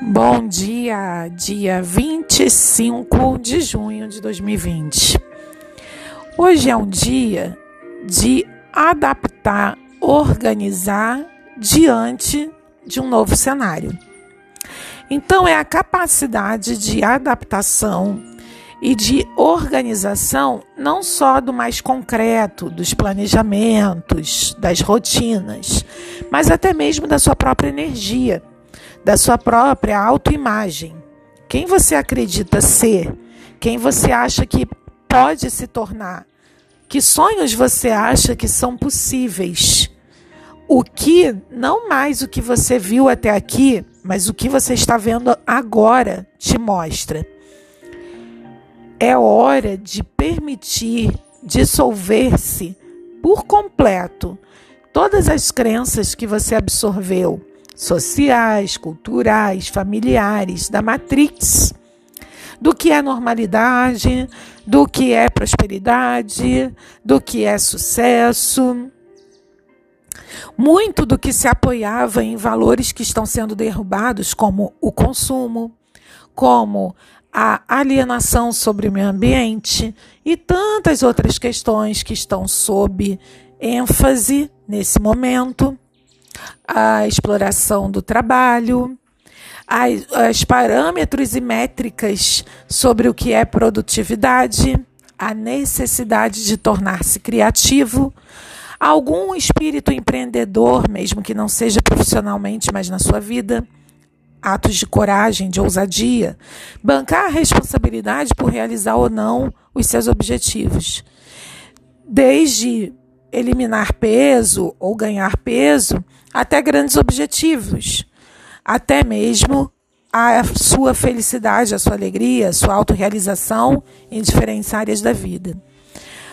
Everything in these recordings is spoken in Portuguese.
Bom dia, dia 25 de junho de 2020. Hoje é um dia de adaptar, organizar diante de um novo cenário. Então, é a capacidade de adaptação e de organização, não só do mais concreto, dos planejamentos, das rotinas, mas até mesmo da sua própria energia da sua própria autoimagem. Quem você acredita ser? Quem você acha que pode se tornar? Que sonhos você acha que são possíveis? O que, não mais o que você viu até aqui, mas o que você está vendo agora te mostra. É hora de permitir dissolver-se por completo todas as crenças que você absorveu sociais, culturais, familiares, da matrix, do que é normalidade, do que é prosperidade, do que é sucesso. Muito do que se apoiava em valores que estão sendo derrubados, como o consumo, como a alienação sobre o meio ambiente e tantas outras questões que estão sob ênfase nesse momento a exploração do trabalho, as, as parâmetros e métricas sobre o que é produtividade, a necessidade de tornar-se criativo, algum espírito empreendedor, mesmo que não seja profissionalmente, mas na sua vida, atos de coragem, de ousadia, bancar a responsabilidade por realizar ou não os seus objetivos. Desde eliminar peso ou ganhar peso, até grandes objetivos, até mesmo a sua felicidade, a sua alegria, a sua autorrealização em diferentes áreas da vida.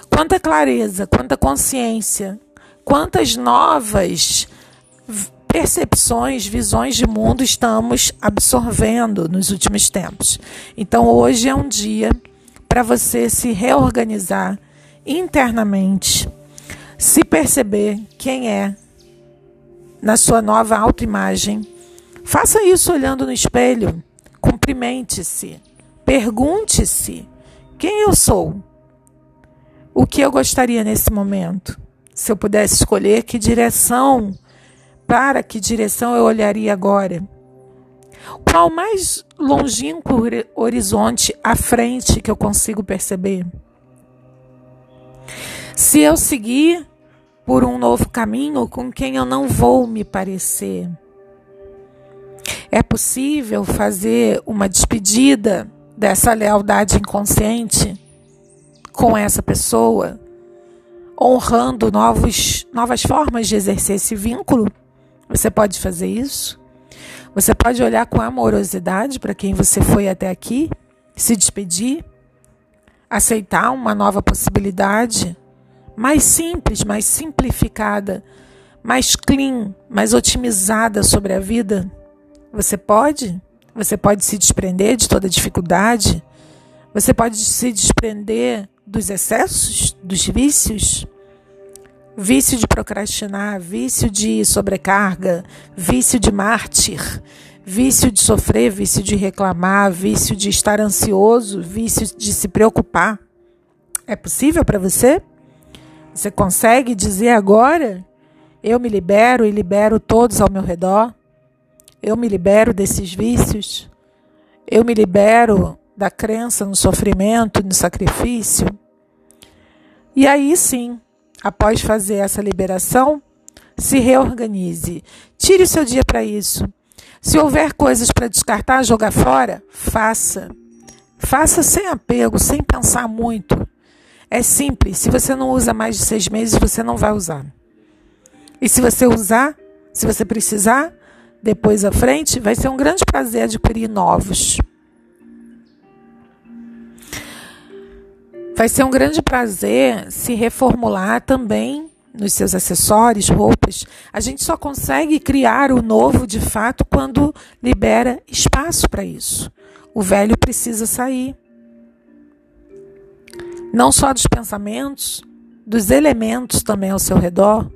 Quanta clareza, quanta consciência, quantas novas percepções, visões de mundo estamos absorvendo nos últimos tempos. Então, hoje é um dia para você se reorganizar internamente, se perceber quem é, na sua nova autoimagem. Faça isso olhando no espelho. Cumprimente-se. Pergunte-se: quem eu sou? O que eu gostaria nesse momento? Se eu pudesse escolher que direção, para que direção eu olharia agora? Qual mais longínquo horizonte à frente que eu consigo perceber? Se eu seguir por um novo caminho com quem eu não vou me parecer. É possível fazer uma despedida dessa lealdade inconsciente com essa pessoa, honrando novos, novas formas de exercer esse vínculo? Você pode fazer isso? Você pode olhar com amorosidade para quem você foi até aqui, se despedir, aceitar uma nova possibilidade mais simples, mais simplificada, mais clean, mais otimizada sobre a vida? Você pode? Você pode se desprender de toda dificuldade? Você pode se desprender dos excessos, dos vícios? Vício de procrastinar, vício de sobrecarga, vício de mártir, vício de sofrer, vício de reclamar, vício de estar ansioso, vício de se preocupar. É possível para você? Você consegue dizer agora? Eu me libero e libero todos ao meu redor. Eu me libero desses vícios. Eu me libero da crença no sofrimento, no sacrifício. E aí sim, após fazer essa liberação, se reorganize. Tire o seu dia para isso. Se houver coisas para descartar, jogar fora, faça. Faça sem apego, sem pensar muito. É simples. Se você não usa mais de seis meses, você não vai usar. E se você usar, se você precisar, depois à frente, vai ser um grande prazer adquirir novos. Vai ser um grande prazer se reformular também nos seus acessórios, roupas. A gente só consegue criar o novo de fato quando libera espaço para isso. O velho precisa sair não só dos pensamentos, dos elementos também ao seu redor.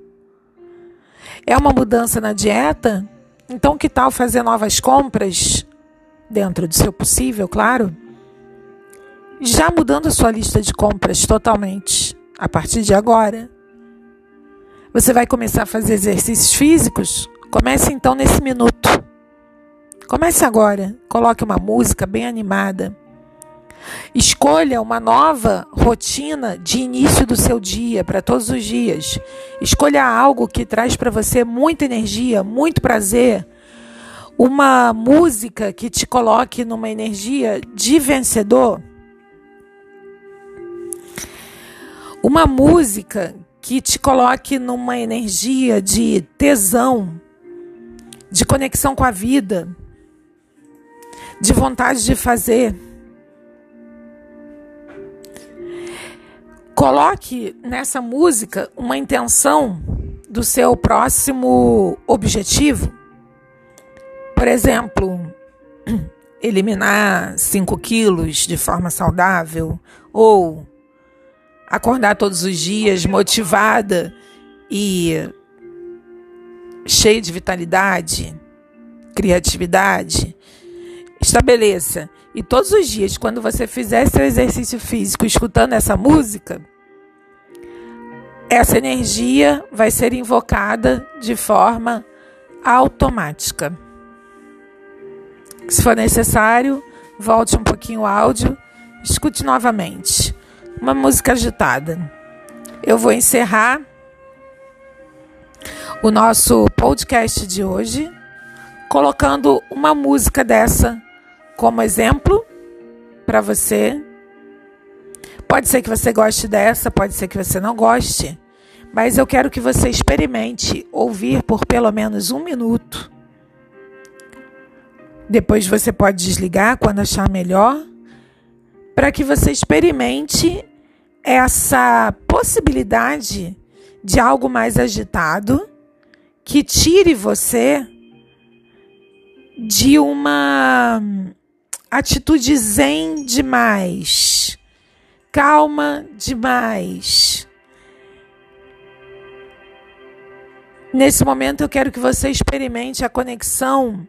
É uma mudança na dieta? Então, que tal fazer novas compras dentro do seu possível, claro, já mudando a sua lista de compras totalmente a partir de agora. Você vai começar a fazer exercícios físicos? Comece então nesse minuto. Comece agora. Coloque uma música bem animada. Escolha uma nova rotina de início do seu dia, para todos os dias. Escolha algo que traz para você muita energia, muito prazer. Uma música que te coloque numa energia de vencedor. Uma música que te coloque numa energia de tesão, de conexão com a vida, de vontade de fazer. Coloque nessa música uma intenção do seu próximo objetivo. Por exemplo, eliminar 5 quilos de forma saudável ou acordar todos os dias motivada e cheia de vitalidade, criatividade. Estabeleça. E todos os dias, quando você fizer seu exercício físico escutando essa música, essa energia vai ser invocada de forma automática. Se for necessário, volte um pouquinho o áudio, escute novamente uma música agitada. Eu vou encerrar o nosso podcast de hoje colocando uma música dessa como exemplo para você. Pode ser que você goste dessa, pode ser que você não goste, mas eu quero que você experimente ouvir por pelo menos um minuto. Depois você pode desligar quando achar melhor, para que você experimente essa possibilidade de algo mais agitado que tire você de uma atitude zen demais, calma demais. Nesse momento eu quero que você experimente a conexão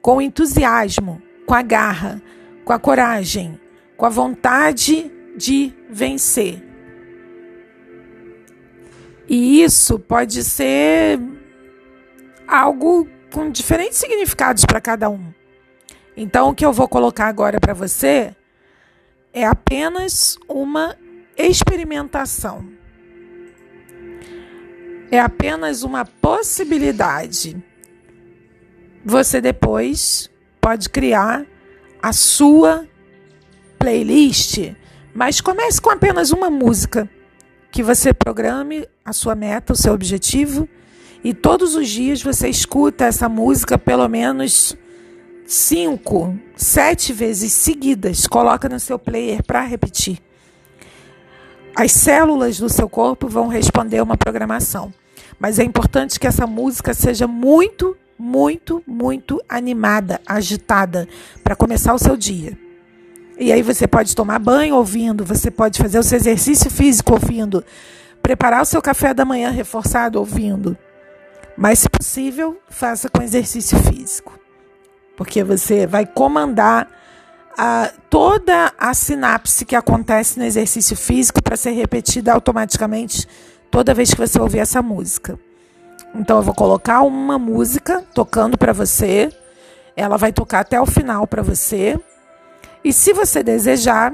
com o entusiasmo, com a garra, com a coragem, com a vontade de vencer. E isso pode ser algo com diferentes significados para cada um. Então, o que eu vou colocar agora para você é apenas uma experimentação. É apenas uma possibilidade. Você depois pode criar a sua playlist mas comece com apenas uma música que você programe a sua meta, o seu objetivo, e todos os dias você escuta essa música pelo menos cinco, sete vezes seguidas. Coloca no seu player para repetir. As células do seu corpo vão responder uma programação. Mas é importante que essa música seja muito, muito, muito animada, agitada, para começar o seu dia. E aí você pode tomar banho ouvindo, você pode fazer o seu exercício físico ouvindo, preparar o seu café da manhã reforçado ouvindo. Mas, se possível, faça com exercício físico. Porque você vai comandar a, toda a sinapse que acontece no exercício físico para ser repetida automaticamente toda vez que você ouvir essa música. Então, eu vou colocar uma música tocando para você. Ela vai tocar até o final para você. E se você desejar,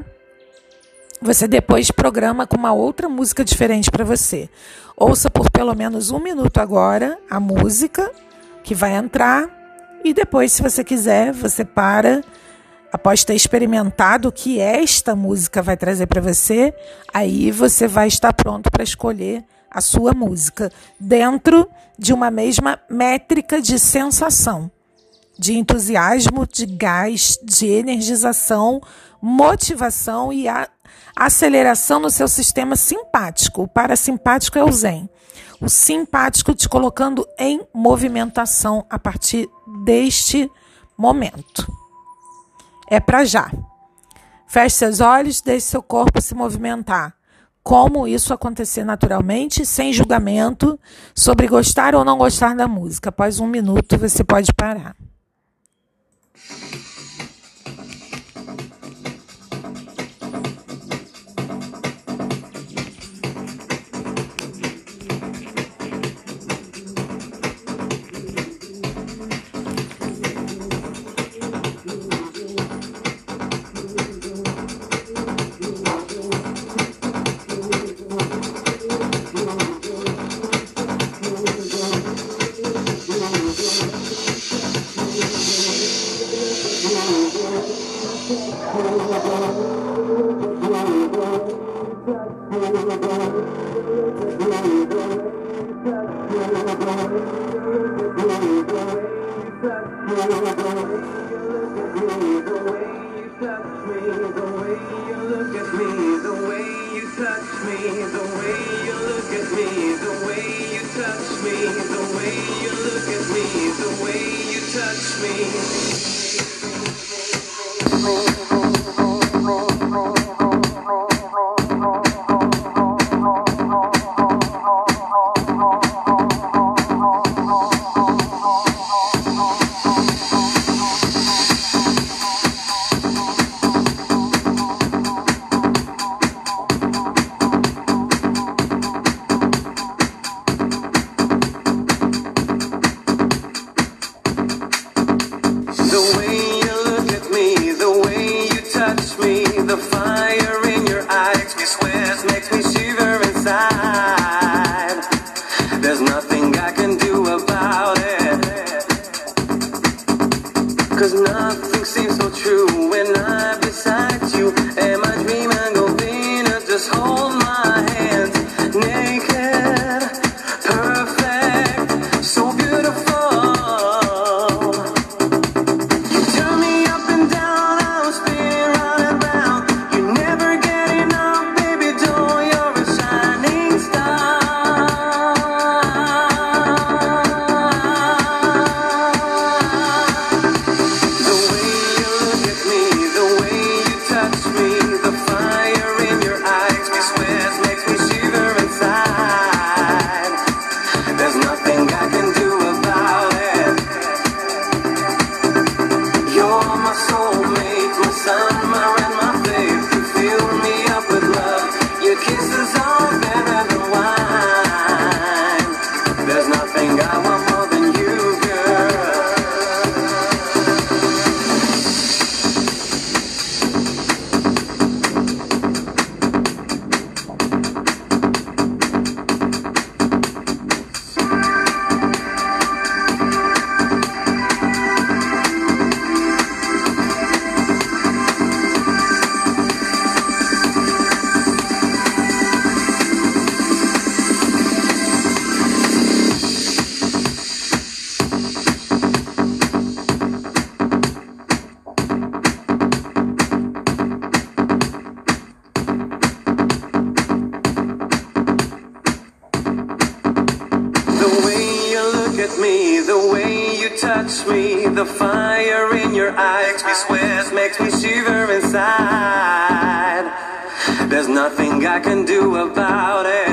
você depois programa com uma outra música diferente para você. Ouça por pelo menos um minuto agora a música que vai entrar e depois, se você quiser, você para. Após ter experimentado o que esta música vai trazer para você, aí você vai estar pronto para escolher a sua música dentro de uma mesma métrica de sensação de entusiasmo, de gás, de energização, motivação e a aceleração no seu sistema simpático. O parasimpático é o zen. O simpático te colocando em movimentação a partir deste momento. É para já. Feche seus olhos, deixe seu corpo se movimentar. Como isso acontecer naturalmente, sem julgamento, sobre gostar ou não gostar da música. Após um minuto, você pode parar. touch me, the fire in your eyes makes me sweat, makes me shiver inside. There's nothing I can do about it.